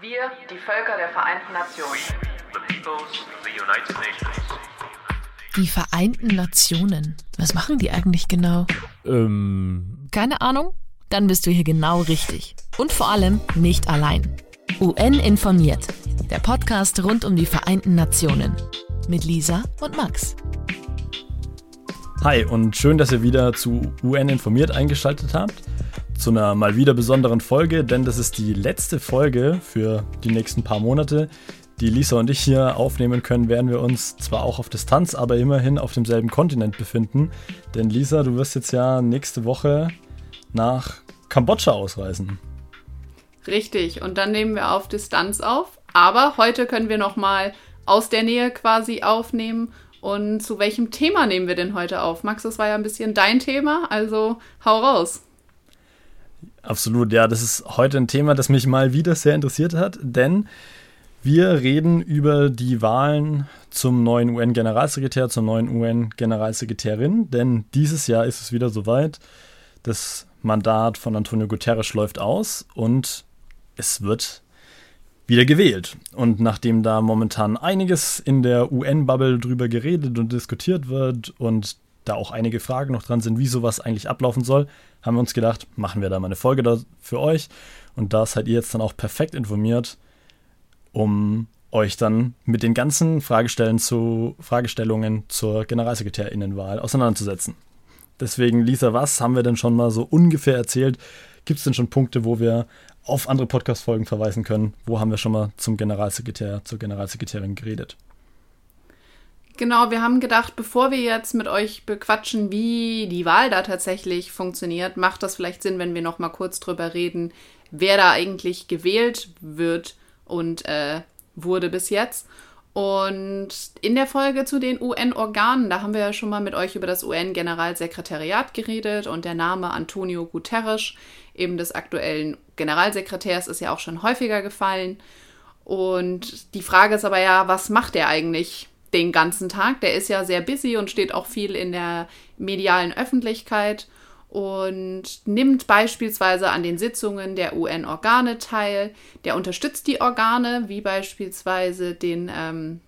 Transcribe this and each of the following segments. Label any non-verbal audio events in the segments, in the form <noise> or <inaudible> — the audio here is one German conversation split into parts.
Wir, die Völker der Vereinten Nationen. the peoples of the United Nations. Die Vereinten Nationen. Was machen die eigentlich genau? Ähm, Keine Ahnung? Dann bist du hier genau richtig. Und vor allem nicht allein. UN informiert. Der Podcast rund um die Vereinten Nationen. Mit Lisa und Max. hi und schön, dass ihr wieder zu UN informiert eingeschaltet habt. Zu einer mal wieder besonderen Folge, denn das ist die letzte Folge für die nächsten paar Monate, die Lisa und ich hier aufnehmen können, werden wir uns zwar auch auf Distanz, aber immerhin auf demselben Kontinent befinden. Denn Lisa, du wirst jetzt ja nächste Woche nach Kambodscha ausreisen. Richtig, und dann nehmen wir auf Distanz auf. Aber heute können wir nochmal aus der Nähe quasi aufnehmen. Und zu welchem Thema nehmen wir denn heute auf? Max, das war ja ein bisschen dein Thema, also hau raus. Absolut, ja, das ist heute ein Thema, das mich mal wieder sehr interessiert hat, denn wir reden über die Wahlen zum neuen UN-Generalsekretär, zur neuen UN-Generalsekretärin, denn dieses Jahr ist es wieder soweit. Das Mandat von Antonio Guterres läuft aus und es wird wieder gewählt. Und nachdem da momentan einiges in der UN-Bubble drüber geredet und diskutiert wird und da auch einige Fragen noch dran sind, wie sowas eigentlich ablaufen soll, haben wir uns gedacht, machen wir da mal eine Folge da für euch. Und da seid ihr jetzt dann auch perfekt informiert, um euch dann mit den ganzen Fragestellen zu, Fragestellungen zur Generalsekretärinnenwahl auseinanderzusetzen. Deswegen, Lisa, was haben wir denn schon mal so ungefähr erzählt? Gibt es denn schon Punkte, wo wir auf andere Podcast-Folgen verweisen können? Wo haben wir schon mal zum Generalsekretär, zur Generalsekretärin geredet? Genau, wir haben gedacht, bevor wir jetzt mit euch bequatschen, wie die Wahl da tatsächlich funktioniert, macht das vielleicht Sinn, wenn wir noch mal kurz drüber reden, wer da eigentlich gewählt wird und äh, wurde bis jetzt. Und in der Folge zu den UN-Organen, da haben wir ja schon mal mit euch über das UN-Generalsekretariat geredet und der Name Antonio Guterres, eben des aktuellen Generalsekretärs, ist ja auch schon häufiger gefallen. Und die Frage ist aber ja, was macht er eigentlich den ganzen Tag? Der ist ja sehr busy und steht auch viel in der medialen Öffentlichkeit und nimmt beispielsweise an den Sitzungen der UN-Organe teil. Der unterstützt die Organe, wie beispielsweise den ähm,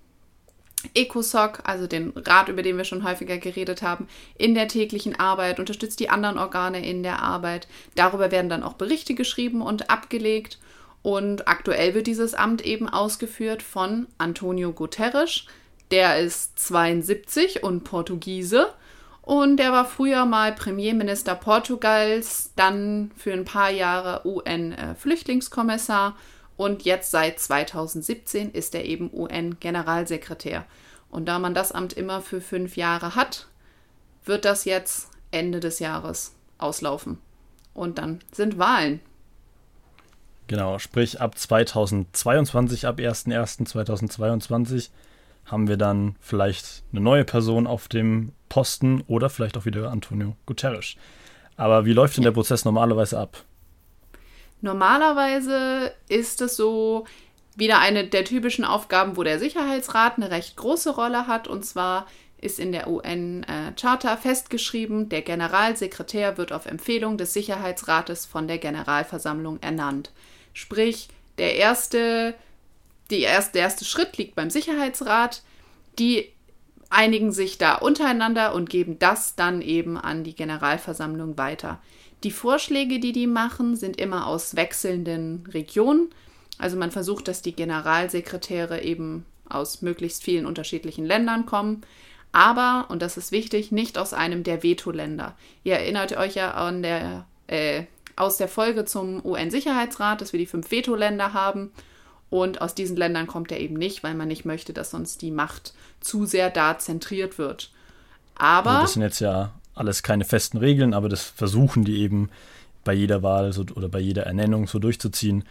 ECOSOC, also den Rat, über den wir schon häufiger geredet haben, in der täglichen Arbeit, unterstützt die anderen Organe in der Arbeit. Darüber werden dann auch Berichte geschrieben und abgelegt. Und aktuell wird dieses Amt eben ausgeführt von Antonio Guterres. Der ist 72 und Portugiese. Und der war früher mal Premierminister Portugals, dann für ein paar Jahre UN-Flüchtlingskommissar und jetzt seit 2017 ist er eben UN-Generalsekretär. Und da man das Amt immer für fünf Jahre hat, wird das jetzt Ende des Jahres auslaufen. Und dann sind Wahlen. Genau, sprich ab 2022, ab 01.01.2022 haben wir dann vielleicht eine neue Person auf dem Posten oder vielleicht auch wieder Antonio Guterres. Aber wie läuft denn der Prozess normalerweise ab? Normalerweise ist es so wieder eine der typischen Aufgaben, wo der Sicherheitsrat eine recht große Rolle hat. Und zwar ist in der UN-Charta festgeschrieben, der Generalsekretär wird auf Empfehlung des Sicherheitsrates von der Generalversammlung ernannt. Sprich, der erste, die erste, der erste Schritt liegt beim Sicherheitsrat. Die einigen sich da untereinander und geben das dann eben an die Generalversammlung weiter. Die Vorschläge, die die machen, sind immer aus wechselnden Regionen. Also man versucht, dass die Generalsekretäre eben aus möglichst vielen unterschiedlichen Ländern kommen. Aber, und das ist wichtig, nicht aus einem der Veto-Länder. Ihr erinnert euch ja an der, äh, aus der Folge zum UN-Sicherheitsrat, dass wir die fünf Veto-Länder haben. Und aus diesen Ländern kommt er eben nicht, weil man nicht möchte, dass sonst die Macht zu sehr da zentriert wird. Aber. Also das sind jetzt ja alles keine festen Regeln, aber das versuchen die eben bei jeder Wahl so, oder bei jeder Ernennung so durchzuziehen.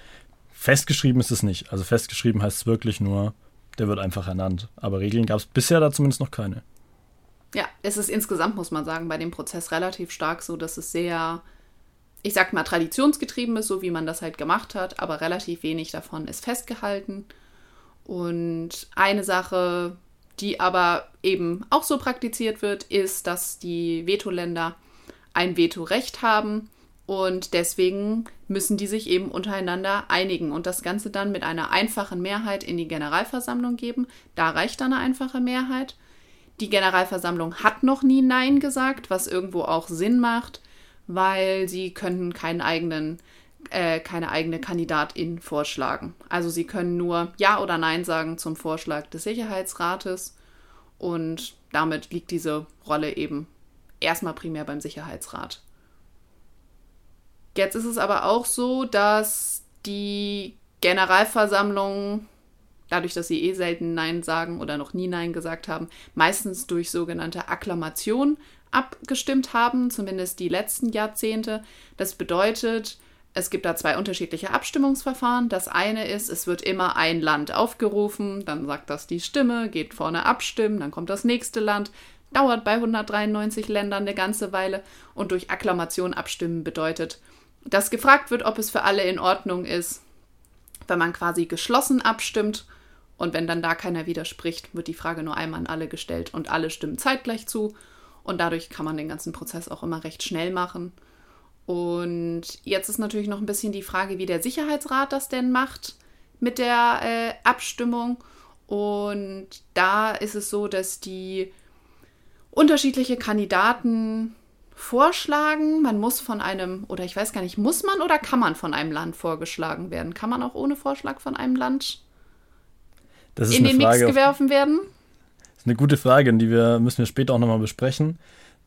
Festgeschrieben ist es nicht. Also festgeschrieben heißt es wirklich nur, der wird einfach ernannt. Aber Regeln gab es bisher da zumindest noch keine. Ja, es ist insgesamt, muss man sagen, bei dem Prozess relativ stark so, dass es sehr, ich sag mal, traditionsgetrieben ist, so wie man das halt gemacht hat, aber relativ wenig davon ist festgehalten. Und eine Sache, die aber eben auch so praktiziert wird, ist, dass die Vetoländer ein Vetorecht haben Und deswegen müssen die sich eben untereinander einigen und das Ganze dann mit einer einfachen Mehrheit in die Generalversammlung geben. Da reicht dann eine einfache Mehrheit. Die Generalversammlung hat noch nie Nein gesagt, was irgendwo auch Sinn macht, weil sie können keinen eigenen, äh, keine eigene Kandidatin vorschlagen. Also sie können nur Ja oder Nein sagen zum Vorschlag des Sicherheitsrates und damit liegt diese Rolle eben erstmal primär beim Sicherheitsrat. Jetzt ist es aber auch so, dass die Generalversammlung, dadurch, dass sie eh selten Nein sagen oder noch nie Nein gesagt haben, meistens durch sogenannte Akklamation abgestimmt haben, zumindest die letzten Jahrzehnte. Das bedeutet, es gibt da zwei unterschiedliche Abstimmungsverfahren. Das eine ist, es wird immer ein Land aufgerufen, dann sagt das die Stimme, geht vorne abstimmen, dann kommt das nächste Land, dauert bei 193 Ländern eine ganze Weile und durch Akklamation abstimmen bedeutet, dass gefragt wird, ob es für alle in Ordnung ist, wenn man quasi geschlossen abstimmt. Und wenn dann da keiner widerspricht, wird die Frage nur einmal an alle gestellt und alle stimmen zeitgleich zu. Und dadurch kann man den ganzen Prozess auch immer recht schnell machen. Und jetzt ist natürlich noch ein bisschen die Frage, wie der Sicherheitsrat das denn macht mit der äh, Abstimmung. Und da ist es so, dass die unterschiedliche Kandidaten vorschlagen. Man muss von einem, oder ich weiß gar nicht, muss man oder kann man von einem Land vorgeschlagen werden? Kann man auch ohne Vorschlag von einem Land in den Frage, Mix geworfen werden? Eine gute Frage, die wir, müssen wir später auch nochmal besprechen.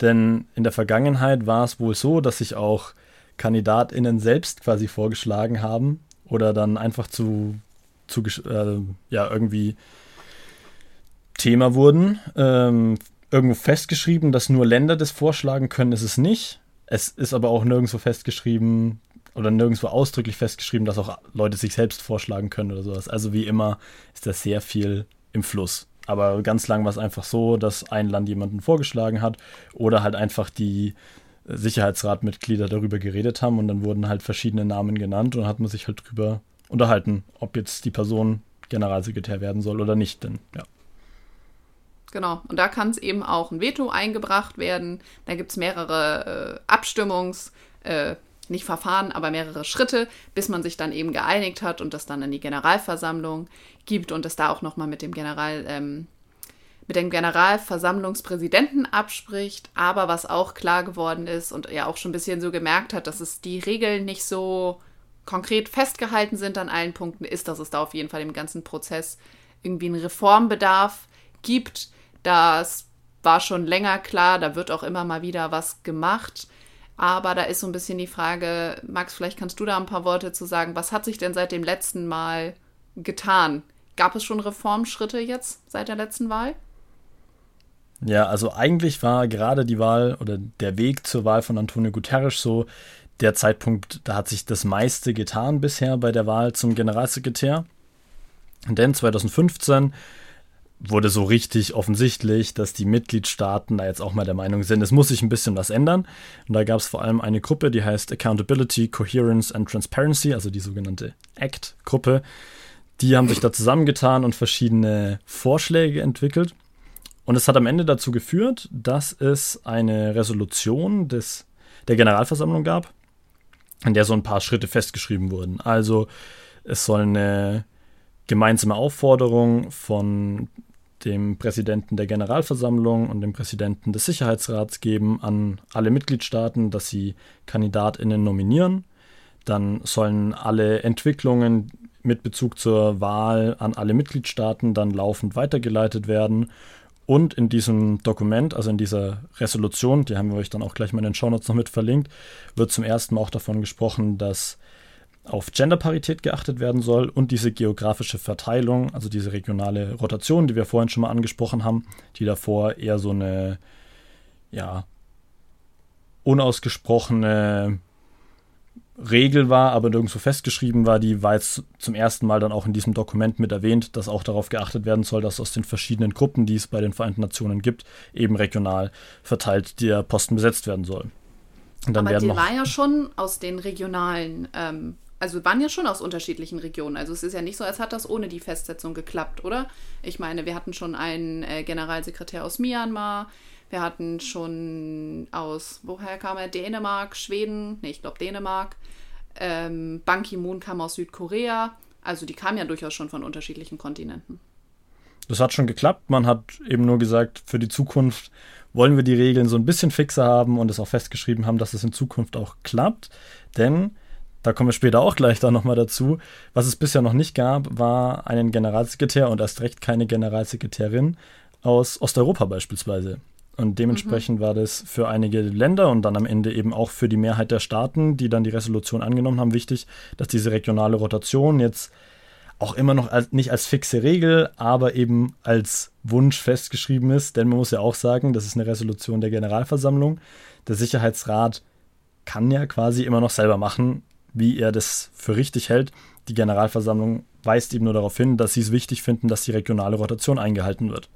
Denn in der Vergangenheit war es wohl so, dass sich auch KandidatInnen selbst quasi vorgeschlagen haben oder dann einfach zu, zu äh, ja, irgendwie Thema wurden. Ähm, irgendwo festgeschrieben, dass nur Länder das vorschlagen können, ist es nicht. Es ist aber auch nirgendwo festgeschrieben oder nirgendwo ausdrücklich festgeschrieben, dass auch Leute sich selbst vorschlagen können oder sowas. Also wie immer ist das sehr viel im Fluss. Aber ganz lang war es einfach so, dass ein Land jemanden vorgeschlagen hat oder halt einfach die Sicherheitsratmitglieder darüber geredet haben und dann wurden halt verschiedene Namen genannt und hat man sich halt drüber unterhalten, ob jetzt die Person Generalsekretär werden soll oder nicht. Denn ja. Genau. Und da kann es eben auch ein Veto eingebracht werden. Da gibt es mehrere äh, Abstimmungs-, äh, nicht Verfahren, aber mehrere Schritte, bis man sich dann eben geeinigt hat und das dann in die Generalversammlung gibt und es da auch nochmal mit dem General, ähm, mit dem Generalversammlungspräsidenten abspricht. Aber was auch klar geworden ist und er auch schon ein bisschen so gemerkt hat, dass es die Regeln nicht so konkret festgehalten sind an allen Punkten, ist, dass es da auf jeden Fall im ganzen Prozess irgendwie einen Reformbedarf gibt das war schon länger klar, da wird auch immer mal wieder was gemacht. Aber da ist so ein bisschen die Frage, Max, vielleicht kannst du da ein paar Worte zu sagen. Was hat sich denn seit dem letzten Mal getan? Gab es schon Reformschritte jetzt seit der letzten Wahl? Ja, also eigentlich war gerade die Wahl oder der Weg zur Wahl von Antonio Guterres so der Zeitpunkt, da hat sich das meiste getan bisher bei der Wahl zum Generalsekretär. Denn 2015 wurde so richtig offensichtlich, dass die Mitgliedstaaten da jetzt auch mal der Meinung sind, es muss sich ein bisschen was ändern. Und da gab es vor allem eine Gruppe, die heißt Accountability, Coherence and Transparency, also die sogenannte ACT-Gruppe. Die haben sich da zusammengetan und verschiedene Vorschläge entwickelt. Und es hat am Ende dazu geführt, dass es eine Resolution des, der Generalversammlung gab, in der so ein paar Schritte festgeschrieben wurden. Also es soll eine gemeinsame Aufforderung von dem Präsidenten der Generalversammlung und dem Präsidenten des Sicherheitsrats geben an alle Mitgliedstaaten, dass sie Kandidatinnen nominieren. Dann sollen alle Entwicklungen mit Bezug zur Wahl an alle Mitgliedstaaten dann laufend weitergeleitet werden. Und in diesem Dokument, also in dieser Resolution, die haben wir euch dann auch gleich mal in den Shownotes noch mit verlinkt, wird zum ersten Mal auch davon gesprochen, dass auf Genderparität geachtet werden soll und diese geografische Verteilung, also diese regionale Rotation, die wir vorhin schon mal angesprochen haben, die davor eher so eine ja unausgesprochene Regel war, aber nirgendwo festgeschrieben war, die war jetzt zum ersten Mal dann auch in diesem Dokument mit erwähnt, dass auch darauf geachtet werden soll, dass aus den verschiedenen Gruppen, die es bei den Vereinten Nationen gibt, eben regional verteilt der Posten besetzt werden soll. aber die war ja schon aus den regionalen ähm, also waren ja schon aus unterschiedlichen Regionen. Also es ist ja nicht so, als hat das ohne die Festsetzung geklappt, oder? Ich meine, wir hatten schon einen äh, Generalsekretär aus Myanmar, wir hatten schon aus, woher kam er? Dänemark, Schweden, nee, ich glaube Dänemark. Ähm, Ban Ki-moon kam aus Südkorea. Also die kamen ja durchaus schon von unterschiedlichen Kontinenten. Das hat schon geklappt. Man hat eben nur gesagt, für die Zukunft wollen wir die Regeln so ein bisschen fixer haben und es auch festgeschrieben haben, dass es in Zukunft auch klappt. Denn, da kommen wir später auch gleich da nochmal dazu, was es bisher noch nicht gab, war einen Generalsekretär und erst recht keine Generalsekretärin aus Osteuropa beispielsweise. Und dementsprechend mhm. war das für einige Länder und dann am Ende eben auch für die Mehrheit der Staaten, die dann die Resolution angenommen haben, wichtig, dass diese regionale Rotation jetzt auch immer noch als, nicht als fixe Regel, aber eben als Wunsch festgeschrieben ist. Denn man muss ja auch sagen, das ist eine Resolution der Generalversammlung. Der Sicherheitsrat kann ja quasi immer noch selber machen, wie er das für richtig hält. Die Generalversammlung weist eben nur darauf hin, dass sie es wichtig finden, dass die regionale Rotation eingehalten wird.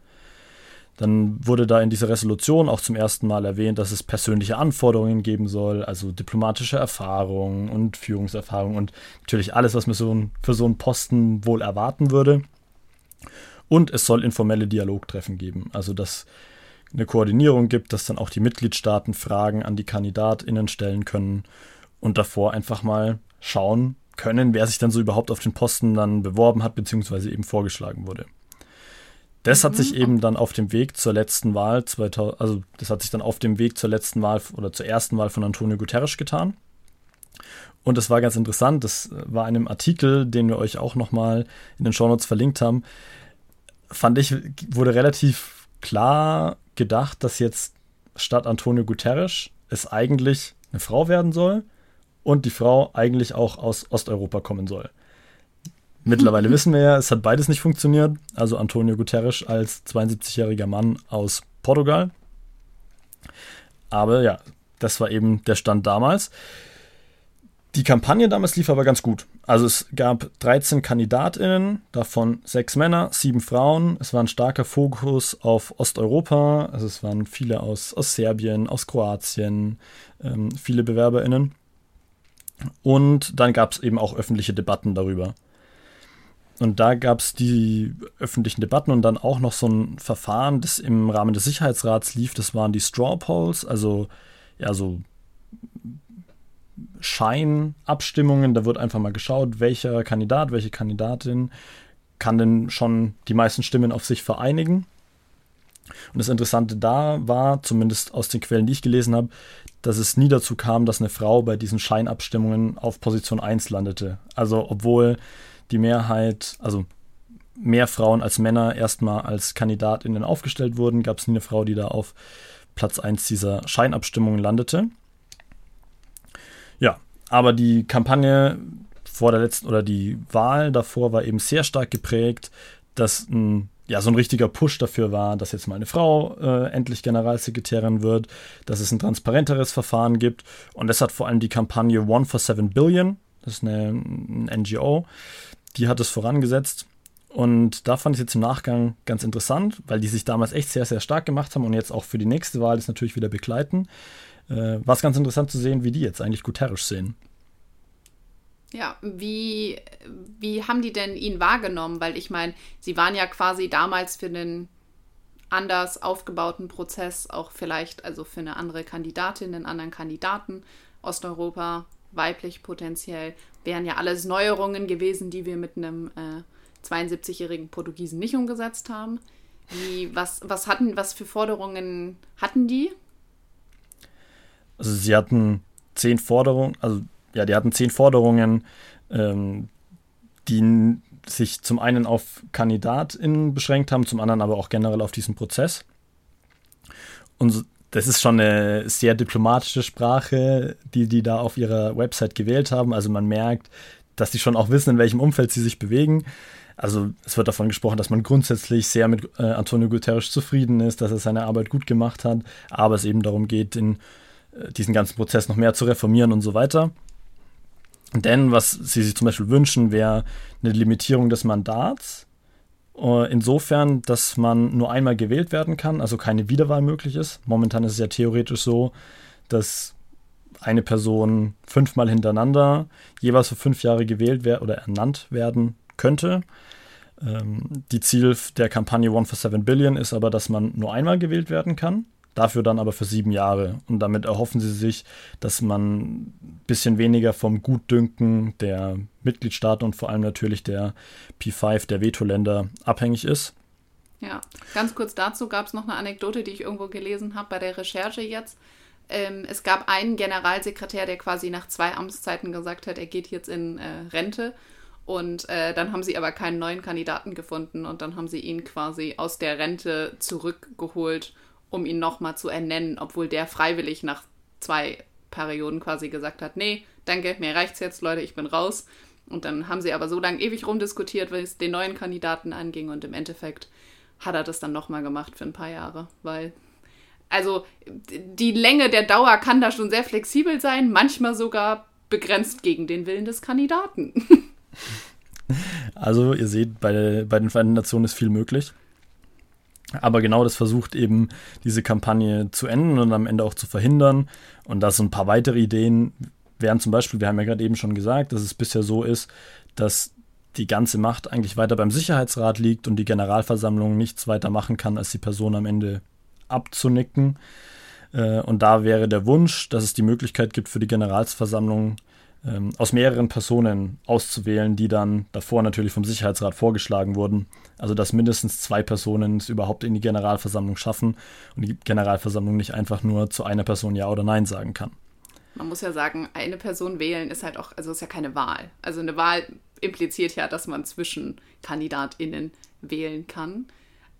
Dann wurde da in dieser Resolution auch zum ersten Mal erwähnt, dass es persönliche Anforderungen geben soll, also diplomatische Erfahrung und Führungserfahrung und natürlich alles, was man so für so einen Posten wohl erwarten würde. Und es soll informelle Dialogtreffen geben, also dass eine Koordinierung gibt, dass dann auch die Mitgliedstaaten Fragen an die KandidatInnen stellen können und davor einfach mal schauen können, wer sich dann so überhaupt auf den Posten dann beworben hat, beziehungsweise eben vorgeschlagen wurde. Das hat sich mhm. eben dann auf dem Weg zur letzten Wahl 2000, also das hat sich dann auf dem Weg zur letzten Wahl oder zur ersten Wahl von Antonio Guterres getan. Und das war ganz interessant. Das war in einem Artikel, den wir euch auch nochmal in den Shownotes verlinkt haben. Fand ich, wurde relativ klar gedacht, dass jetzt statt Antonio Guterres es eigentlich eine Frau werden soll und die Frau eigentlich auch aus Osteuropa kommen soll. Mittlerweile wissen wir ja, es hat beides nicht funktioniert. Also Antonio Guterres als 72-jähriger Mann aus Portugal. Aber ja, das war eben der Stand damals. Die Kampagne damals lief aber ganz gut. Also es gab 13 Kandidatinnen, davon sechs Männer, sieben Frauen. Es war ein starker Fokus auf Osteuropa. Also es waren viele aus, aus Serbien, aus Kroatien, ähm, viele Bewerberinnen. Und dann gab es eben auch öffentliche Debatten darüber. Und da gab es die öffentlichen Debatten und dann auch noch so ein Verfahren, das im Rahmen des Sicherheitsrats lief. Das waren die Straw Polls, also ja, so Scheinabstimmungen. Da wird einfach mal geschaut, welcher Kandidat, welche Kandidatin kann denn schon die meisten Stimmen auf sich vereinigen. Und das Interessante da war, zumindest aus den Quellen, die ich gelesen habe, dass es nie dazu kam, dass eine Frau bei diesen Scheinabstimmungen auf Position 1 landete. Also obwohl die Mehrheit, also mehr Frauen als Männer erstmal als Kandidatinnen aufgestellt wurden, gab es nie eine Frau, die da auf Platz 1 dieser Scheinabstimmungen landete. Ja, aber die Kampagne vor der letzten oder die Wahl davor war eben sehr stark geprägt, dass ein ja, so ein richtiger Push dafür war, dass jetzt mal eine Frau äh, endlich Generalsekretärin wird, dass es ein transparenteres Verfahren gibt. Und das hat vor allem die Kampagne One for Seven Billion, das ist eine, eine NGO, die hat es vorangesetzt. Und da fand ich jetzt im Nachgang ganz interessant, weil die sich damals echt sehr, sehr stark gemacht haben und jetzt auch für die nächste Wahl das natürlich wieder begleiten. Äh, War es ganz interessant zu sehen, wie die jetzt eigentlich Guterres sehen. Ja, wie, wie haben die denn ihn wahrgenommen? Weil ich meine, sie waren ja quasi damals für einen anders aufgebauten Prozess, auch vielleicht also für eine andere Kandidatin, einen anderen Kandidaten, Osteuropa, weiblich potenziell wären ja alles Neuerungen gewesen, die wir mit einem äh, 72-jährigen Portugiesen nicht umgesetzt haben. Wie, was, was hatten, was für Forderungen hatten die? Also sie hatten zehn Forderungen, also ja, die hatten zehn Forderungen, ähm, die sich zum einen auf KandidatInnen beschränkt haben, zum anderen aber auch generell auf diesen Prozess. Und das ist schon eine sehr diplomatische Sprache, die die da auf ihrer Website gewählt haben. Also man merkt, dass sie schon auch wissen, in welchem Umfeld sie sich bewegen. Also es wird davon gesprochen, dass man grundsätzlich sehr mit äh, Antonio Guterres zufrieden ist, dass er seine Arbeit gut gemacht hat, aber es eben darum geht, den, äh, diesen ganzen Prozess noch mehr zu reformieren und so weiter. Denn was sie sich zum Beispiel wünschen, wäre eine Limitierung des Mandats äh, insofern, dass man nur einmal gewählt werden kann, also keine Wiederwahl möglich ist. Momentan ist es ja theoretisch so, dass eine Person fünfmal hintereinander jeweils für fünf Jahre gewählt wer oder ernannt werden könnte. Ähm, die Ziel der Kampagne One for Seven Billion ist aber, dass man nur einmal gewählt werden kann. Dafür dann aber für sieben Jahre. Und damit erhoffen sie sich, dass man ein bisschen weniger vom Gutdünken der Mitgliedstaaten und vor allem natürlich der P5, der Vetoländer, abhängig ist. Ja, ganz kurz dazu gab es noch eine Anekdote, die ich irgendwo gelesen habe bei der Recherche jetzt. Ähm, es gab einen Generalsekretär, der quasi nach zwei Amtszeiten gesagt hat, er geht jetzt in äh, Rente. Und äh, dann haben sie aber keinen neuen Kandidaten gefunden und dann haben sie ihn quasi aus der Rente zurückgeholt, um ihn nochmal zu ernennen, obwohl der freiwillig nach zwei Perioden quasi gesagt hat, nee, danke, mir reicht's jetzt, Leute, ich bin raus. Und dann haben sie aber so lange ewig rumdiskutiert, weil es den neuen Kandidaten anging und im Endeffekt hat er das dann nochmal gemacht für ein paar Jahre, weil also die Länge der Dauer kann da schon sehr flexibel sein, manchmal sogar begrenzt gegen den Willen des Kandidaten. <laughs> Also ihr seht, bei, bei den Vereinten Nationen ist viel möglich. Aber genau das versucht eben diese Kampagne zu enden und am Ende auch zu verhindern. Und da sind ein paar weitere Ideen wären zum Beispiel, wir haben ja gerade eben schon gesagt, dass es bisher so ist, dass die ganze Macht eigentlich weiter beim Sicherheitsrat liegt und die Generalversammlung nichts weiter machen kann, als die Person am Ende abzunicken. Äh, und da wäre der Wunsch, dass es die Möglichkeit gibt für die Generalsversammlung ähm, aus mehreren Personen auszuwählen, die dann davor natürlich vom Sicherheitsrat vorgeschlagen wurden. Also dass mindestens zwei Personen es überhaupt in die Generalversammlung schaffen und die Generalversammlung nicht einfach nur zu einer Person Ja oder Nein sagen kann. Man muss ja sagen, eine Person wählen ist halt auch, also ist ja keine Wahl. Also eine Wahl impliziert ja, dass man zwischen KandidatInnen wählen kann.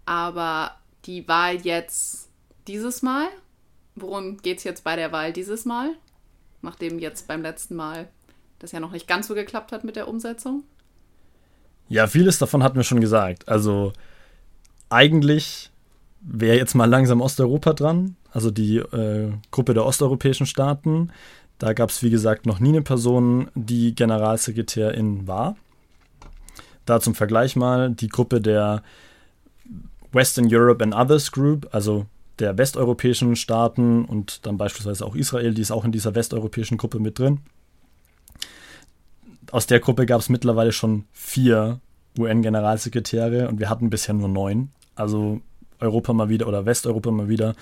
Aber die Wahl jetzt dieses Mal, worum geht es jetzt bei der Wahl dieses Mal? Nachdem jetzt beim letzten Mal das ja noch nicht ganz so geklappt hat mit der Umsetzung. Ja, vieles davon hatten wir schon gesagt. Also eigentlich wäre jetzt mal langsam Osteuropa dran, also die äh, Gruppe der osteuropäischen Staaten. Da gab es, wie gesagt, noch nie eine Person, die Generalsekretärin war. Da zum Vergleich mal die Gruppe der Western Europe and Others Group, also der westeuropäischen Staaten und dann beispielsweise auch Israel, die ist auch in dieser westeuropäischen Gruppe mit drin. Aus der Gruppe gab es mittlerweile schon vier UN-Generalsekretäre und wir hatten bisher nur neun. Also Europa mal wieder oder Westeuropa mal wieder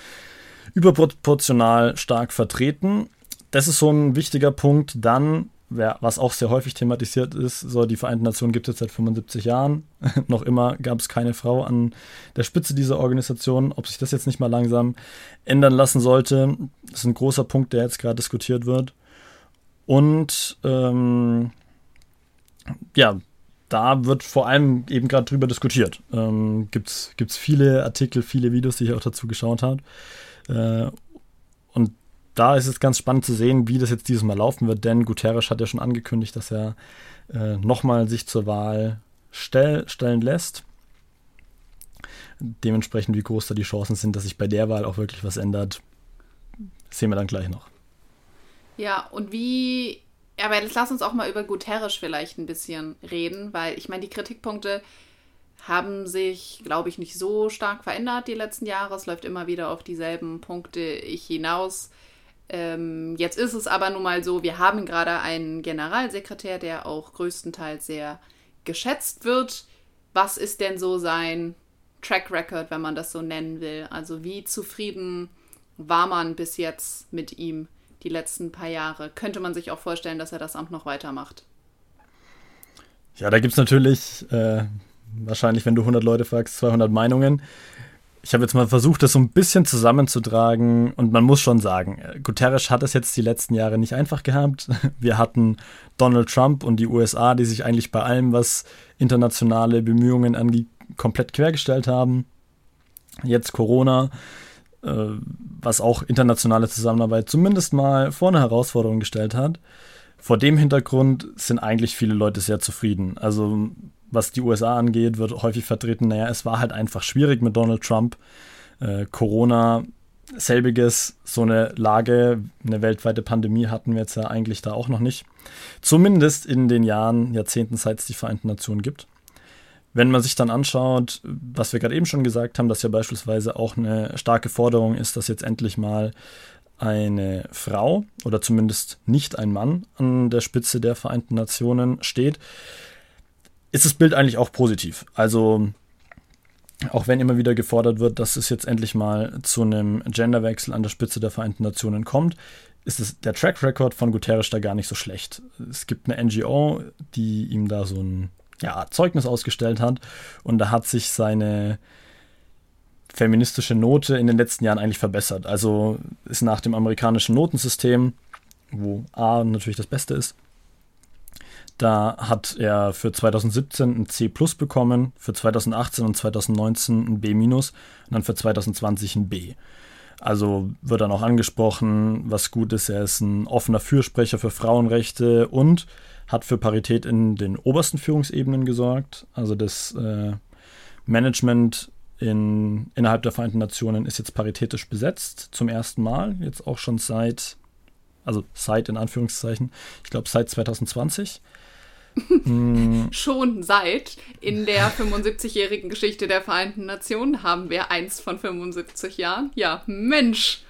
überproportional stark vertreten. Das ist so ein wichtiger Punkt. Dann, was auch sehr häufig thematisiert ist, so die Vereinten Nationen gibt es seit 75 Jahren. <laughs> Noch immer gab es keine Frau an der Spitze dieser Organisation. Ob sich das jetzt nicht mal langsam ändern lassen sollte, ist ein großer Punkt, der jetzt gerade diskutiert wird. Und ähm, ja, da wird vor allem eben gerade drüber diskutiert. Ähm, Gibt es viele Artikel, viele Videos, die ich auch dazu geschaut habe. Äh, da ist es ganz spannend zu sehen, wie das jetzt dieses Mal laufen wird, denn Guterres hat ja schon angekündigt, dass er äh, nochmal sich zur Wahl stell, stellen lässt. Dementsprechend, wie groß da die Chancen sind, dass sich bei der Wahl auch wirklich was ändert, sehen wir dann gleich noch. Ja, und wie aber jetzt lass uns auch mal über Guterres vielleicht ein bisschen reden, weil ich meine, die Kritikpunkte haben sich, glaube ich, nicht so stark verändert die letzten Jahre. Es läuft immer wieder auf dieselben Punkte hinaus. Ähm, jetzt ist es aber nun mal so, wir haben gerade einen Generalsekretär, der auch größtenteils sehr geschätzt wird. Was ist denn so sein Track Record, wenn man das so nennen will? Also wie zufrieden war man bis jetzt mit ihm? die letzten paar Jahre. Könnte man sich auch vorstellen, dass er das Amt noch weitermacht? Ja, da gibt es natürlich äh, wahrscheinlich, wenn du 100 Leute fragst, 200 Meinungen. Ich habe jetzt mal versucht, das so ein bisschen zusammenzutragen und man muss schon sagen, Guterres hat es jetzt die letzten Jahre nicht einfach gehabt. <laughs> Wir hatten Donald Trump und die USA, die sich eigentlich bei allem, was internationale Bemühungen angeht, komplett quergestellt haben. Jetzt Corona. Äh, was auch internationale Zusammenarbeit zumindest mal vor eine Herausforderung gestellt hat. Vor dem Hintergrund sind eigentlich viele Leute sehr zufrieden. Also was die USA angeht, wird häufig vertreten, naja, es war halt einfach schwierig mit Donald Trump. Äh, Corona, selbiges, so eine Lage, eine weltweite Pandemie hatten wir jetzt ja eigentlich da auch noch nicht. Zumindest in den Jahren, Jahrzehnten, seit es die Vereinten Nationen gibt. Wenn man sich dann anschaut, was wir gerade eben schon gesagt haben, dass ja beispielsweise auch eine starke Forderung ist, dass jetzt endlich mal eine Frau oder zumindest nicht ein Mann an der Spitze der Vereinten Nationen steht, ist das Bild eigentlich auch positiv. Also auch wenn immer wieder gefordert wird, dass es jetzt endlich mal zu einem Genderwechsel an der Spitze der Vereinten Nationen kommt, ist es der Track Record von Guterres da gar nicht so schlecht. Es gibt eine NGO, die ihm da so ein ja, Zeugnis ausgestellt hat und da hat sich seine feministische Note in den letzten Jahren eigentlich verbessert. Also ist nach dem amerikanischen Notensystem, wo A natürlich das Beste ist, da hat er für 2017 ein C bekommen, für 2018 und 2019 ein B und dann für 2020 ein B. Also wird dann auch angesprochen, was gut ist. Er ist ein offener Fürsprecher für Frauenrechte und hat für Parität in den obersten Führungsebenen gesorgt. Also das äh, Management in, innerhalb der Vereinten Nationen ist jetzt paritätisch besetzt, zum ersten Mal, jetzt auch schon seit, also seit in Anführungszeichen, ich glaube seit 2020. Schon seit in der 75-jährigen Geschichte der Vereinten Nationen haben wir eins von 75 Jahren. Ja, Mensch.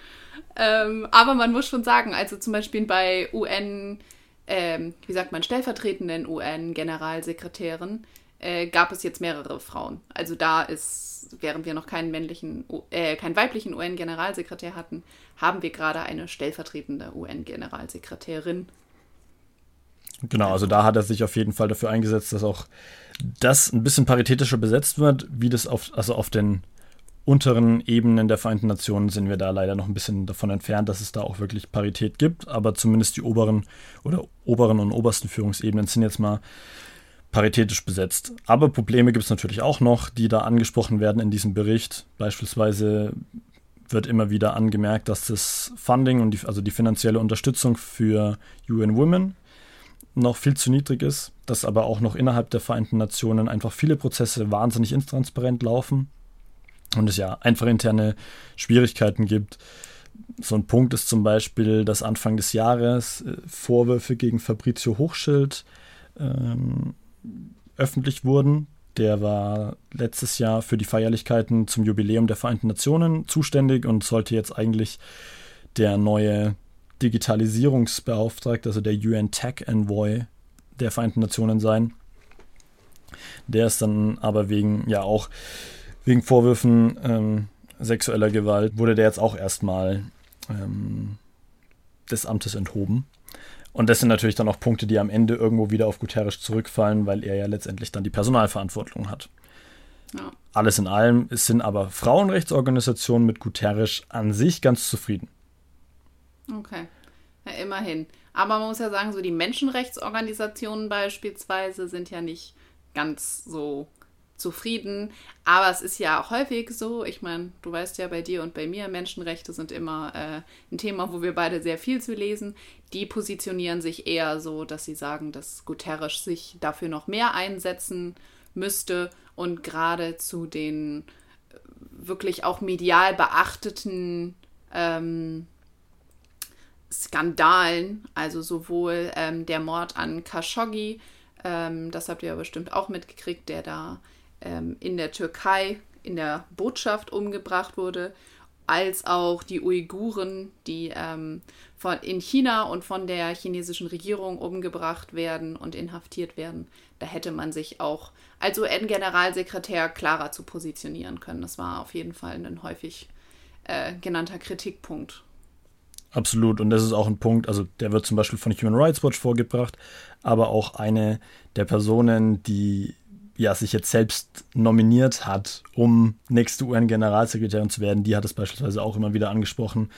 Ähm, aber man muss schon sagen, also zum Beispiel bei UN, ähm, wie sagt man, stellvertretenden UN-Generalsekretären äh, gab es jetzt mehrere Frauen. Also da ist, während wir noch keinen männlichen, äh, keinen weiblichen UN-Generalsekretär hatten, haben wir gerade eine stellvertretende UN-Generalsekretärin Genau, also da hat er sich auf jeden Fall dafür eingesetzt, dass auch das ein bisschen paritätischer besetzt wird, wie das auf, also auf den unteren Ebenen der Vereinten Nationen sind wir da leider noch ein bisschen davon entfernt, dass es da auch wirklich Parität gibt, aber zumindest die oberen oder oberen und obersten Führungsebenen sind jetzt mal paritätisch besetzt. Aber Probleme gibt es natürlich auch noch, die da angesprochen werden in diesem Bericht. Beispielsweise wird immer wieder angemerkt, dass das Funding und die, also die finanzielle Unterstützung für UN Women noch viel zu niedrig ist, dass aber auch noch innerhalb der Vereinten Nationen einfach viele Prozesse wahnsinnig intransparent laufen und es ja einfach interne Schwierigkeiten gibt. So ein Punkt ist zum Beispiel, dass Anfang des Jahres äh, Vorwürfe gegen Fabrizio Hochschild ähm, öffentlich wurden. Der war letztes Jahr für die Feierlichkeiten zum Jubiläum der Vereinten Nationen zuständig und sollte jetzt eigentlich der neue Digitalisierungsbeauftragte, also der UN Tech Envoy der Vereinten Nationen sein. Der ist dann aber wegen, ja auch wegen Vorwürfen ähm, sexueller Gewalt, wurde der jetzt auch erstmal ähm, des Amtes enthoben. Und das sind natürlich dann auch Punkte, die am Ende irgendwo wieder auf Guterres zurückfallen, weil er ja letztendlich dann die Personalverantwortung hat. Ja. Alles in allem sind aber Frauenrechtsorganisationen mit Guterres an sich ganz zufrieden. Okay. Ja, immerhin. Aber man muss ja sagen, so die Menschenrechtsorganisationen beispielsweise sind ja nicht ganz so zufrieden. Aber es ist ja auch häufig so, ich meine, du weißt ja bei dir und bei mir, Menschenrechte sind immer äh, ein Thema, wo wir beide sehr viel zu lesen. Die positionieren sich eher so, dass sie sagen, dass Guterres sich dafür noch mehr einsetzen müsste und gerade zu den äh, wirklich auch medial beachteten ähm, Skandalen, also sowohl ähm, der Mord an Khashoggi, ähm, das habt ihr ja bestimmt auch mitgekriegt, der da ähm, in der Türkei in der Botschaft umgebracht wurde, als auch die Uiguren, die ähm, von, in China und von der chinesischen Regierung umgebracht werden und inhaftiert werden. Da hätte man sich auch als UN-Generalsekretär klarer zu positionieren können. Das war auf jeden Fall ein häufig äh, genannter Kritikpunkt Absolut. Und das ist auch ein Punkt, also der wird zum Beispiel von Human Rights Watch vorgebracht, aber auch eine der Personen, die ja sich jetzt selbst nominiert hat, um nächste UN-Generalsekretärin zu werden, die hat es beispielsweise auch immer wieder angesprochen,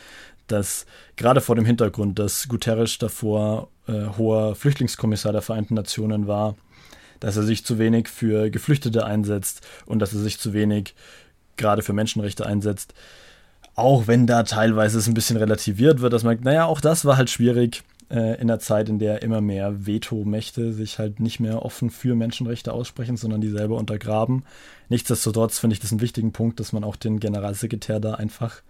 dass gerade vor dem Hintergrund, dass Guterres davor äh, hoher Flüchtlingskommissar der Vereinten Nationen war, dass er sich zu wenig für Geflüchtete einsetzt und dass er sich zu wenig gerade für Menschenrechte einsetzt, auch wenn da teilweise es ein bisschen relativiert wird, dass man, naja, auch das war halt schwierig äh, in der Zeit, in der immer mehr Vetomächte sich halt nicht mehr offen für Menschenrechte aussprechen, sondern die selber untergraben. Nichtsdestotrotz finde ich das einen wichtigen Punkt, dass man auch den Generalsekretär da einfach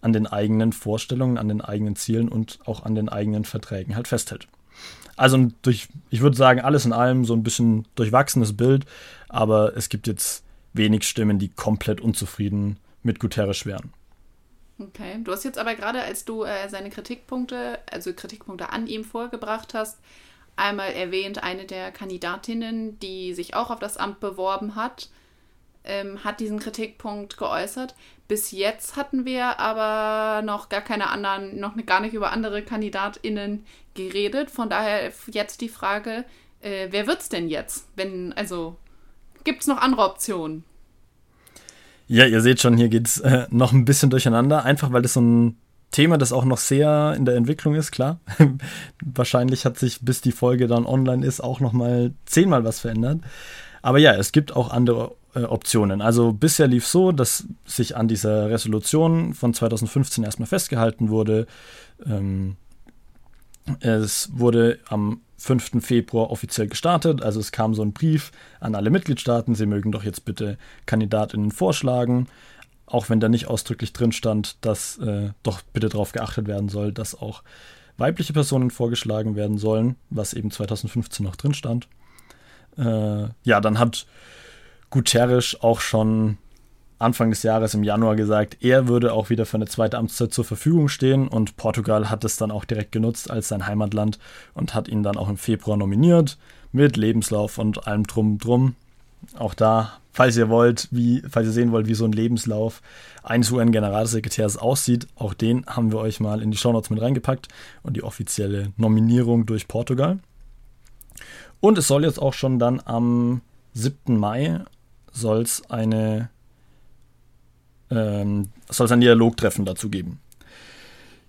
an den eigenen Vorstellungen, an den eigenen Zielen und auch an den eigenen Verträgen halt festhält. Also durch, ich würde sagen, alles in allem so ein bisschen durchwachsenes Bild, aber es gibt jetzt wenig Stimmen, die komplett unzufrieden mit Guterres wären. Okay, du hast jetzt aber gerade, als du äh, seine Kritikpunkte, also Kritikpunkte an ihm vorgebracht hast, einmal erwähnt, eine der Kandidatinnen, die sich auch auf das Amt beworben hat, ähm, hat diesen Kritikpunkt geäußert. Bis jetzt hatten wir aber noch gar keine anderen, noch gar nicht über andere KandidatInnen geredet. Von daher jetzt die Frage, äh, wer wird's denn jetzt? Wenn, also, gibt's noch andere Optionen? Ja, ihr seht schon, hier geht's äh, noch ein bisschen durcheinander, einfach weil das so ein Thema, das auch noch sehr in der Entwicklung ist, klar. <laughs> Wahrscheinlich hat sich, bis die Folge dann online ist, auch noch mal zehnmal was verändert. Aber ja, es gibt auch andere äh, Optionen. Also bisher lief so, dass sich an dieser Resolution von 2015 erstmal festgehalten wurde. Ähm, es wurde am 5. Februar offiziell gestartet. Also es kam so ein Brief an alle Mitgliedstaaten, sie mögen doch jetzt bitte Kandidatinnen vorschlagen, auch wenn da nicht ausdrücklich drin stand, dass äh, doch bitte darauf geachtet werden soll, dass auch weibliche Personen vorgeschlagen werden sollen, was eben 2015 noch drin stand. Äh, ja, dann hat Guterres auch schon Anfang des Jahres im Januar gesagt, er würde auch wieder für eine zweite Amtszeit zur Verfügung stehen und Portugal hat es dann auch direkt genutzt als sein Heimatland und hat ihn dann auch im Februar nominiert mit Lebenslauf und allem drum drum. Auch da, falls ihr wollt, wie, falls ihr sehen wollt, wie so ein Lebenslauf eines UN-Generalsekretärs aussieht, auch den haben wir euch mal in die Shownotes mit reingepackt und die offizielle Nominierung durch Portugal. Und es soll jetzt auch schon dann am 7. Mai soll es eine ähm, soll es ein Dialogtreffen dazu geben.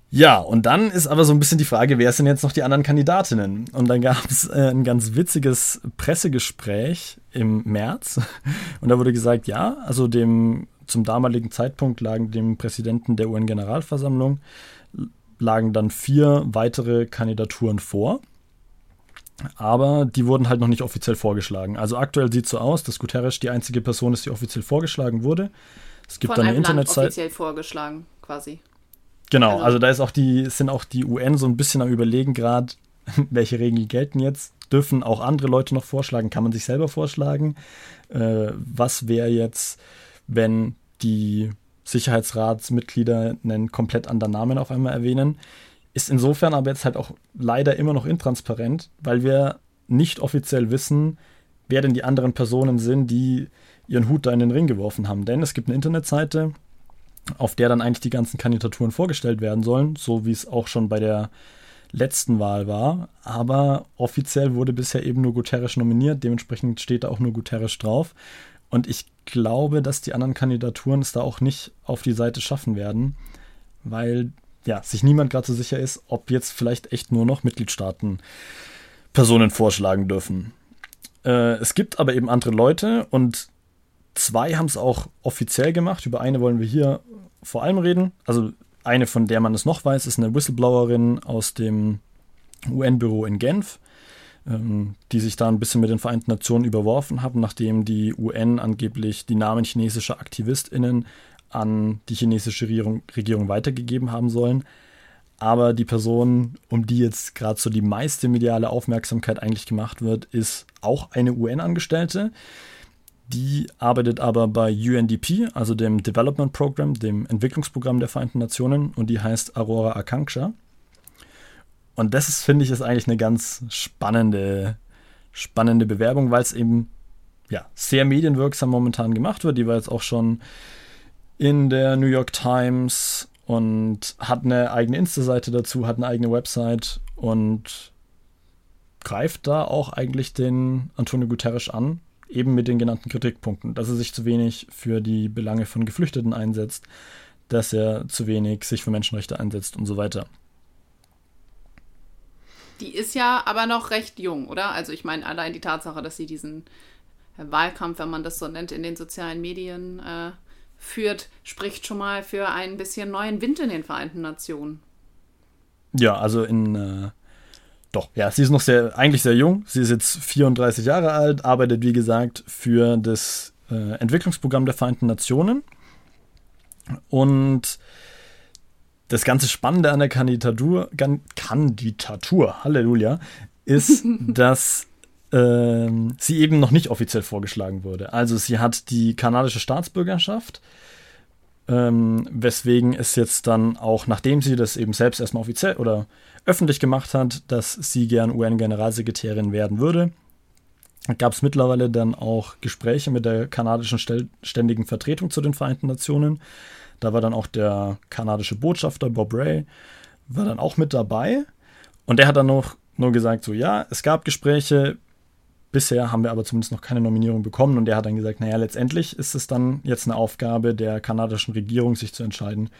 Ja, und dann ist aber so ein bisschen die Frage, wer sind jetzt noch die anderen Kandidatinnen? Und dann gab es äh, ein ganz witziges Pressegespräch im März. <laughs> Und da wurde gesagt, ja, also dem zum damaligen Zeitpunkt lagen dem Präsidenten der UN-Generalversammlung lagen dann vier weitere Kandidaturen vor. Aber die wurden halt noch nicht offiziell vorgeschlagen. Also aktuell sieht es so aus, dass Guterres die einzige Person ist, die offiziell vorgeschlagen wurde. Es gibt Von dann eine Internetseite. offiziell vorgeschlagen, quasi. Genau, Also- also da ist auch die, sind auch die UN so ein bisschen am überlegen gerade, <laughs> welche Regeln gelten jetzt. Dürfen auch andere Leute noch vorschlagen? Kann man sich selber vorschlagen? Äh, was wäre jetzt, wenn die Sicherheitsratsmitglieder einen komplett anderen Namen auf einmal erwähnen? Ist insofern aber jetzt halt auch leider immer noch intransparent, weil wir nicht offiziell wissen, wer denn die anderen Personen sind, die ihren Hut da in den Ring geworfen haben. Denn es gibt eine Internetseite, auf der dann eigentlich die ganzen Kandidaturen vorgestellt werden sollen, so wie es auch schon bei der letzten Wahl war. Aber offiziell wurde bisher eben nur Guterres nominiert, dementsprechend steht da auch nur Guterres drauf. Und ich glaube, dass die anderen Kandidaturen es da auch nicht auf die Seite schaffen werden, weil ja, sich niemand gerade so sicher ist, ob jetzt vielleicht echt nur noch Mitgliedstaaten Personen vorschlagen dürfen. Äh, es gibt aber eben andere Leute und zwei haben es auch offiziell gemacht. Über eine wollen wir hier vor allem reden. Also eine, von der man es noch weiß, ist eine Whistleblowerin aus dem UN-Büro in Genf, ähm, die sich da ein bisschen mit den Vereinten Nationen überworfen haben, nachdem die UN angeblich die Namen chinesischer AktivistInnen an die chinesische Regierung, Regierung weitergegeben haben sollen. Aber die Person, um die jetzt gerade so die meiste mediale Aufmerksamkeit eigentlich gemacht wird, ist auch eine UN-Angestellte. Die arbeitet aber bei UNDP, also dem Development Program, dem Entwicklungsprogramm der Vereinten Nationen, und die heißt Aurora Akanksha. Und das ist, finde ich, ist eigentlich eine ganz spannende, spannende Bewerbung, weil es eben ja, sehr medienwirksam momentan gemacht wird. Die war jetzt auch schon in der New York Times und hat eine eigene Insta-Seite dazu, hat eine eigene Website und greift da auch eigentlich den Antonio Guterres an, eben mit den genannten Kritikpunkten, dass er sich zu wenig für die Belange von Geflüchteten einsetzt, dass er zu wenig sich für Menschenrechte einsetzt und so weiter. Die ist ja aber noch recht jung, oder? Also ich meine, allein die Tatsache, dass sie diesen äh, Wahlkampf, wenn man das so nennt, in den sozialen Medien äh, führt, spricht schon mal für ein bisschen neuen Wind in den Vereinten Nationen. Ja, also in äh, doch, ja, sie ist noch sehr, eigentlich sehr jung. Sie ist jetzt 34 Jahre alt, arbeitet, wie gesagt, für das äh, Entwicklungsprogramm der Vereinten Nationen. Und das ganze Spannende an der Kandidatur, Kandidatur, Halleluja, ist, <laughs> dass ähm, sie eben noch nicht offiziell vorgeschlagen wurde. Also sie hat die kanadische Staatsbürgerschaft, ähm, weswegen es jetzt dann auch, nachdem sie das eben selbst erstmal offiziell oder öffentlich gemacht hat, dass sie gern UN-Generalsekretärin werden würde, gab es mittlerweile dann auch Gespräche mit der kanadischen ständigen Vertretung zu den Vereinten Nationen. Da war dann auch der kanadische Botschafter Bob Ray, war dann auch mit dabei. Und der hat dann noch nur gesagt, so ja, es gab Gespräche, bisher haben wir aber zumindest noch keine Nominierung bekommen. Und der hat dann gesagt, naja, letztendlich ist es dann jetzt eine Aufgabe der kanadischen Regierung, sich zu entscheiden,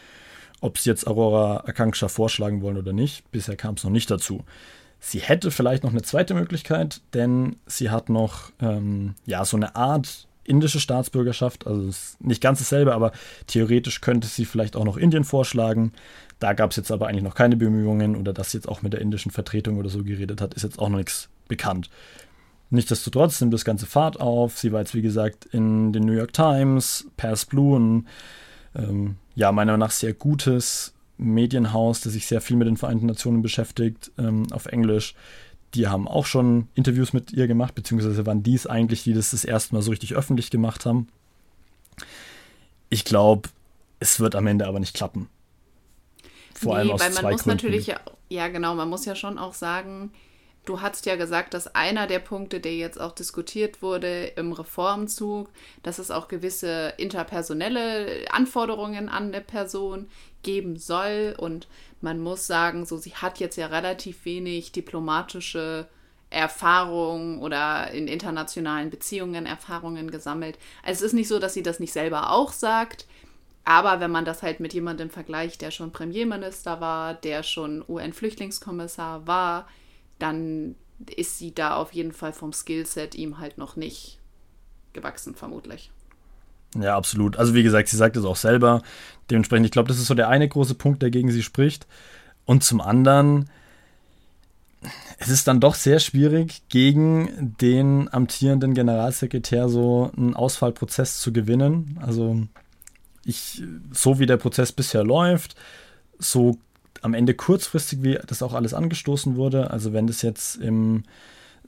ob sie jetzt Aurora Akanksha vorschlagen wollen oder nicht. Bisher kam es noch nicht dazu. Sie hätte vielleicht noch eine zweite Möglichkeit, denn sie hat noch ähm, ja so eine Art indische Staatsbürgerschaft, also nicht ganz dasselbe, aber theoretisch könnte sie vielleicht auch noch Indien vorschlagen. Da gab es jetzt aber eigentlich noch keine Bemühungen oder dass sie jetzt auch mit der indischen Vertretung oder so geredet hat, ist jetzt auch noch nichts bekannt. Nichtsdestotrotz nimmt das ganze Fahrt auf. Sie war jetzt, wie gesagt, in den New York Times, Pass Blue, ein ähm, ja, meiner Meinung nach sehr gutes Medienhaus, das sich sehr viel mit den Vereinten Nationen beschäftigt, ähm, auf Englisch. Die haben auch schon Interviews mit ihr gemacht, beziehungsweise waren dies eigentlich, die das das erste Mal so richtig öffentlich gemacht haben. Ich glaube, es wird am Ende aber nicht klappen. Vor nee, allem aus weil man zwei muss Gründen. natürlich ja, ja genau, man muss ja schon auch sagen, Du hast ja gesagt, dass einer der Punkte, der jetzt auch diskutiert wurde im Reformzug, dass es auch gewisse interpersonelle Anforderungen an eine Person geben soll. Und man muss sagen, so sie hat jetzt ja relativ wenig diplomatische Erfahrung oder in internationalen Beziehungen Erfahrungen gesammelt. Also es ist nicht so, dass sie das nicht selber auch sagt. Aber wenn man das halt mit jemandem vergleicht, der schon Premierminister war, der schon UN-Flüchtlingskommissar war, dann ist sie da auf jeden Fall vom Skillset ihm halt noch nicht gewachsen, vermutlich. Ja, absolut. Also wie gesagt, sie sagt es auch selber. Dementsprechend, ich glaube, das ist so der eine große Punkt, der gegen sie spricht. Und zum anderen, es ist dann doch sehr schwierig, gegen den amtierenden Generalsekretär so einen Ausfallprozess zu gewinnen. Also ich, so wie der Prozess bisher läuft, so am Ende kurzfristig, wie das auch alles angestoßen wurde. Also wenn das jetzt im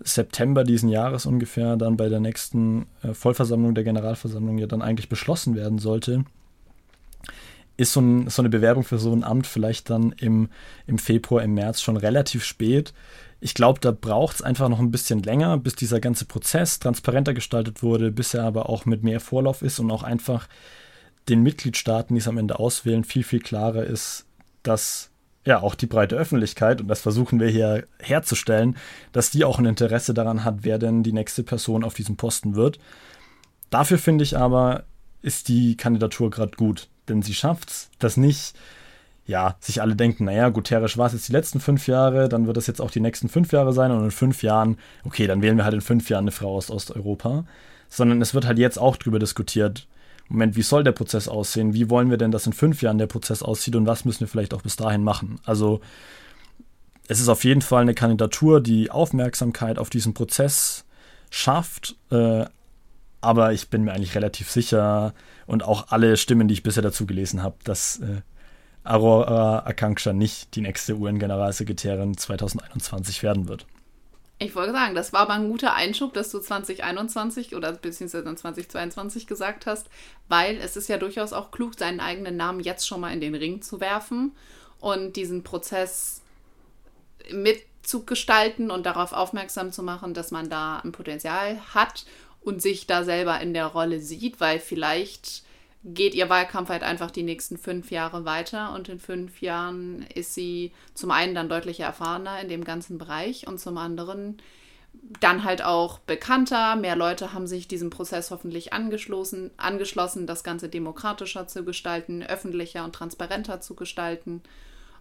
September diesen Jahres ungefähr dann bei der nächsten äh, Vollversammlung der Generalversammlung ja dann eigentlich beschlossen werden sollte, ist so, ein, so, eine Bewerbung für so ein Amt vielleicht dann im, im Februar, im März schon relativ spät. Ich glaube, da braucht es einfach noch ein bisschen länger, bis dieser ganze Prozess transparenter gestaltet wurde, bis er aber auch mit mehr Vorlauf ist und auch einfach den Mitgliedstaaten, die es am Ende auswählen, viel, viel klarer ist, dass ja auch die breite Öffentlichkeit, und das versuchen wir hier herzustellen, dass die auch ein Interesse daran hat, wer denn die nächste Person auf diesem Posten wird. Dafür finde ich aber, ist die Kandidatur gerade gut, denn sie schafft es, dass nicht, ja, sich alle denken, naja, Guterres war es jetzt die letzten fünf Jahre, dann wird das jetzt auch die nächsten fünf Jahre sein und in fünf Jahren, okay, dann wählen wir halt in fünf Jahren eine Frau aus Osteuropa, sondern es wird halt jetzt auch drüber diskutiert, Moment, wie soll der Prozess aussehen? Wie wollen wir denn, dass in fünf Jahren der Prozess aussieht und was müssen wir vielleicht auch bis dahin machen? Also es ist auf jeden Fall eine Kandidatur, die Aufmerksamkeit auf diesen Prozess schafft, äh, aber ich bin mir eigentlich relativ sicher und auch alle Stimmen, die ich bisher dazu gelesen habe, dass äh, Aurora Akanksha nicht die nächste UN-Generalsekretärin 2021 werden wird. Ich wollte sagen, das war aber ein guter Einschub, dass du 2021 oder beziehungsweise 2022 gesagt hast, weil es ist ja durchaus auch klug, seinen eigenen Namen jetzt schon mal in den Ring zu werfen und diesen Prozess mitzugestalten und darauf aufmerksam zu machen, dass man da ein Potenzial hat und sich da selber in der Rolle sieht, weil vielleicht geht ihr Wahlkampf halt einfach die nächsten fünf Jahre weiter und in fünf Jahren ist sie zum einen dann deutlich erfahrener in dem ganzen Bereich und zum anderen dann halt auch bekannter. Mehr Leute haben sich diesem Prozess hoffentlich angeschlossen, angeschlossen, das Ganze demokratischer zu gestalten, öffentlicher und transparenter zu gestalten.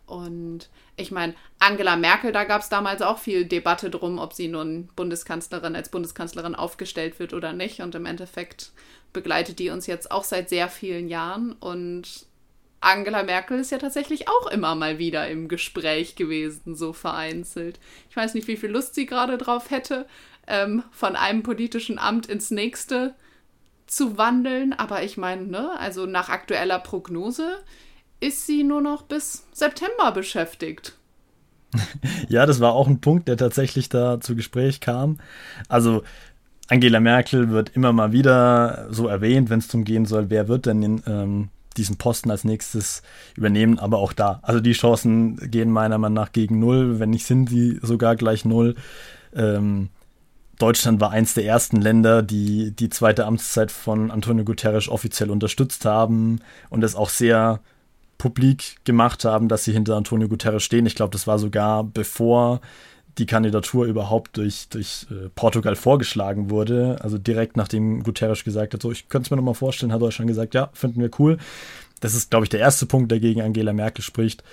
Und ich meine, Angela Merkel, da gab es damals auch viel Debatte drum, ob sie nun Bundeskanzlerin als Bundeskanzlerin aufgestellt wird oder nicht. Und im Endeffekt begleitet die uns jetzt auch seit sehr vielen Jahren und Angela Merkel ist ja tatsächlich auch immer mal wieder im Gespräch gewesen, so vereinzelt. Ich weiß nicht, wie viel Lust sie gerade drauf hätte, ähm, von einem politischen Amt ins nächste zu wandeln. Aber ich meine, ne, also nach aktueller Prognose ist sie nur noch bis September beschäftigt. <laughs> ja, das war auch ein Punkt, der tatsächlich da zu Gespräch kam. Also Angela Merkel wird immer mal wieder so erwähnt, wenn es darum gehen soll, wer wird denn in, ähm, diesen Posten als nächstes übernehmen. Aber auch da, also die Chancen gehen meiner Meinung nach gegen null. Wenn nicht, sind sie sogar gleich null. Ähm, Deutschland war eins der ersten Länder, die die zweite Amtszeit von Antonio Guterres offiziell unterstützt haben und es auch sehr publik gemacht haben, dass sie hinter Antonio Guterres stehen. Ich glaube, das war sogar bevor die Kandidatur überhaupt durch, durch äh, Portugal vorgeschlagen wurde. Also direkt nachdem Guterres gesagt hat, so, ich könnte es mir nochmal vorstellen, hat Deutschland gesagt, ja, finden wir cool. Das ist, glaube ich, der erste Punkt, der gegen Angela Merkel spricht.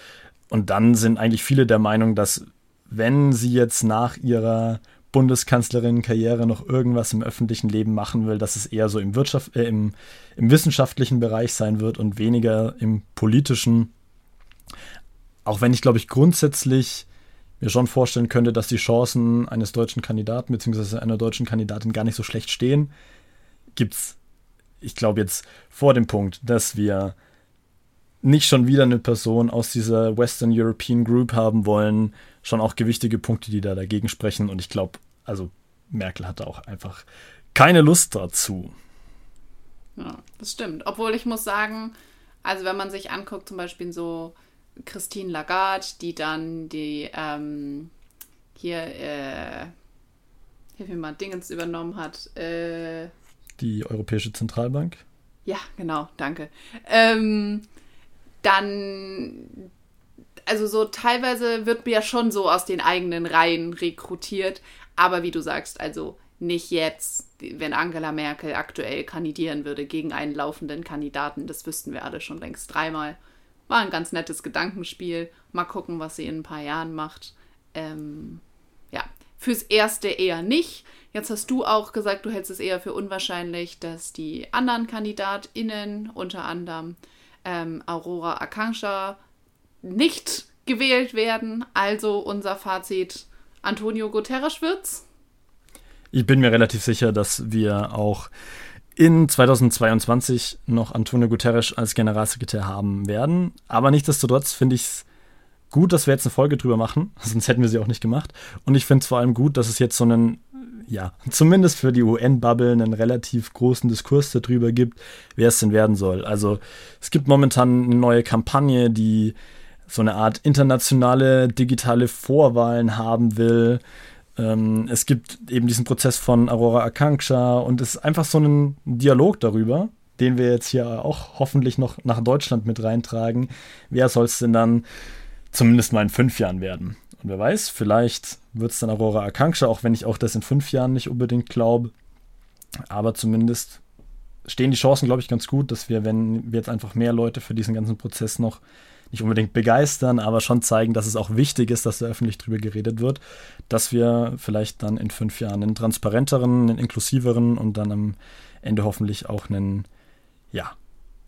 Und dann sind eigentlich viele der Meinung, dass wenn sie jetzt nach ihrer Bundeskanzlerin-Karriere noch irgendwas im öffentlichen Leben machen will, dass es eher so im, Wirtschaft, äh, im, im wissenschaftlichen Bereich sein wird und weniger im politischen. Auch wenn ich, glaube ich, grundsätzlich mir schon vorstellen könnte, dass die Chancen eines deutschen Kandidaten bzw. einer deutschen Kandidatin gar nicht so schlecht stehen, gibt es, ich glaube, jetzt vor dem Punkt, dass wir nicht schon wieder eine Person aus dieser Western European Group haben wollen, schon auch gewichtige Punkte, die da dagegen sprechen. Und ich glaube, also Merkel hatte auch einfach keine Lust dazu. Ja, das stimmt. Obwohl ich muss sagen, also wenn man sich anguckt, zum Beispiel so Christine Lagarde, die dann die ähm, hier, äh, hilf mir mal, Dingens übernommen hat. Äh, die Europäische Zentralbank? Ja, genau, danke. Ähm, dann also so teilweise wird mir ja schon so aus den eigenen Reihen rekrutiert, aber wie du sagst, also nicht jetzt, wenn Angela Merkel aktuell kandidieren würde gegen einen laufenden Kandidaten, das wüssten wir alle schon längst dreimal. War ein ganz nettes Gedankenspiel. Mal gucken, was sie in ein paar Jahren macht. Ähm, ja, fürs Erste eher nicht. Jetzt hast du auch gesagt, du hältst es eher für unwahrscheinlich, dass die anderen KandidatInnen, unter anderem ähm, Aurora Akansha, nicht gewählt werden. Also unser Fazit, Antonio Guterres wird's. Ich bin mir relativ sicher, dass wir auch in 2022 noch Antonio Guterres als Generalsekretär haben werden. Aber nichtsdestotrotz finde ich es gut, dass wir jetzt eine Folge drüber machen. <laughs> Sonst hätten wir sie auch nicht gemacht. Und ich finde es vor allem gut, dass es jetzt so einen, ja, zumindest für die UN-Bubble einen relativ großen Diskurs darüber gibt, wer es denn werden soll. Also es gibt momentan eine neue Kampagne, die so eine Art internationale digitale Vorwahlen haben will. Ähm, es gibt eben diesen Prozess von Aurora Akanksha und es ist einfach so ein Dialog darüber, den wir jetzt hier auch hoffentlich noch nach Deutschland mit reintragen. Wer soll es denn dann zumindest mal in fünf Jahren werden? Und wer weiß, vielleicht wird es dann Aurora Akanksha, auch wenn ich auch das in fünf Jahren nicht unbedingt glaube. Aber zumindest stehen die Chancen, glaube ich, ganz gut, dass wir, wenn wir jetzt einfach mehr Leute für diesen ganzen Prozess noch nicht unbedingt begeistern, aber schon zeigen, dass es auch wichtig ist, dass da öffentlich drüber geredet wird, dass wir vielleicht dann in fünf Jahren einen transparenteren, einen inklusiveren und dann am Ende hoffentlich auch einen, ja,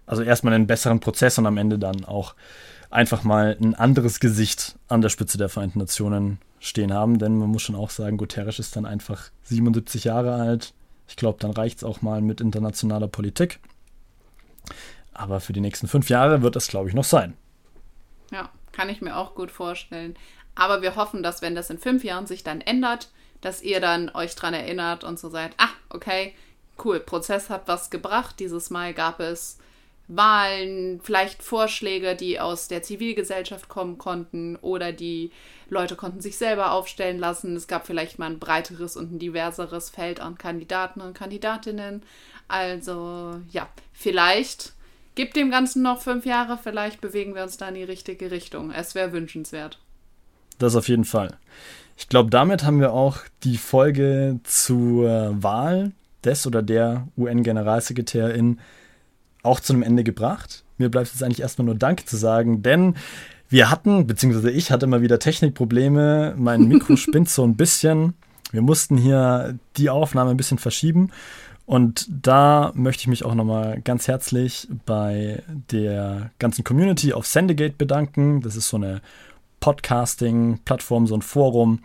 also erstmal einen besseren Prozess und am Ende dann auch einfach mal ein anderes Gesicht an der Spitze der Vereinten Nationen stehen haben, denn man muss schon auch sagen, Guterres ist dann einfach 77 Jahre alt. Ich glaube, dann reicht es auch mal mit internationaler Politik. Aber für die nächsten fünf Jahre wird es, glaube ich, noch sein. Kann ich mir auch gut vorstellen. Aber wir hoffen, dass wenn das in fünf Jahren sich dann ändert, dass ihr dann euch dran erinnert und so seid, ah, okay, cool, Prozess hat was gebracht. Dieses Mal gab es Wahlen, vielleicht Vorschläge, die aus der Zivilgesellschaft kommen konnten oder die Leute konnten sich selber aufstellen lassen. Es gab vielleicht mal ein breiteres und ein diverseres Feld an Kandidaten und Kandidatinnen. Also ja, vielleicht Gib dem Ganzen noch fünf Jahre, vielleicht bewegen wir uns da in die richtige Richtung. Es wäre wünschenswert. Das auf jeden Fall. Ich glaube, damit haben wir auch die Folge zur Wahl des oder der UN-Generalsekretärin auch zu einem Ende gebracht. Mir bleibt jetzt eigentlich erstmal nur Danke zu sagen, denn wir hatten, beziehungsweise ich hatte mal wieder Technikprobleme. Mein Mikro <laughs> spinnt so ein bisschen. Wir mussten hier die Aufnahme ein bisschen verschieben. Und da möchte ich mich auch nochmal ganz herzlich bei der ganzen Community auf Sendegate bedanken. Das ist so eine Podcasting-Plattform, so ein Forum.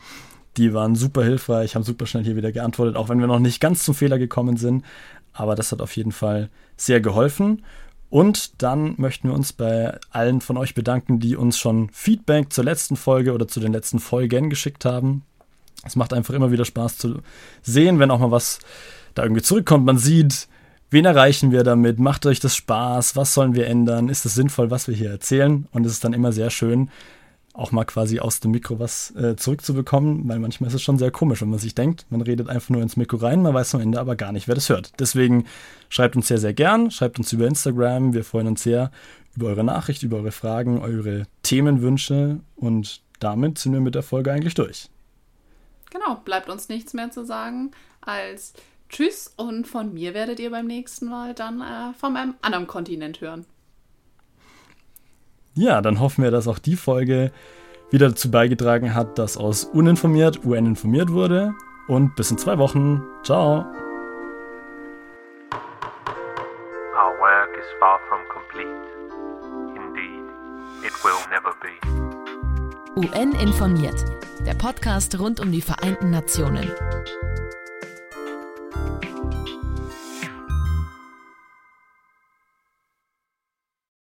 Die waren super hilfreich, haben super schnell hier wieder geantwortet, auch wenn wir noch nicht ganz zum Fehler gekommen sind. Aber das hat auf jeden Fall sehr geholfen. Und dann möchten wir uns bei allen von euch bedanken, die uns schon Feedback zur letzten Folge oder zu den letzten Folgen geschickt haben. Es macht einfach immer wieder Spaß zu sehen, wenn auch mal was da irgendwie zurückkommt. Man sieht, wen erreichen wir damit? Macht euch das Spaß? Was sollen wir ändern? Ist es sinnvoll, was wir hier erzählen? Und es ist dann immer sehr schön, auch mal quasi aus dem Mikro was äh, zurückzubekommen, weil manchmal ist es schon sehr komisch, wenn man sich denkt, man redet einfach nur ins Mikro rein, man weiß am Ende aber gar nicht, wer das hört. Deswegen schreibt uns sehr, sehr gern, schreibt uns über Instagram, wir freuen uns sehr über eure Nachricht, über eure Fragen, eure Themenwünsche und damit sind wir mit der Folge eigentlich durch. Genau, bleibt uns nichts mehr zu sagen als Tschüss und von mir werdet ihr beim nächsten Mal dann äh, von einem anderen Kontinent hören. Ja, dann hoffen wir, dass auch die Folge wieder dazu beigetragen hat, dass aus uninformiert UN informiert wurde. Und bis in zwei Wochen. Ciao. Our work is far from complete. Indeed, it will never be. UN informiert. Der Podcast rund um die Vereinten Nationen.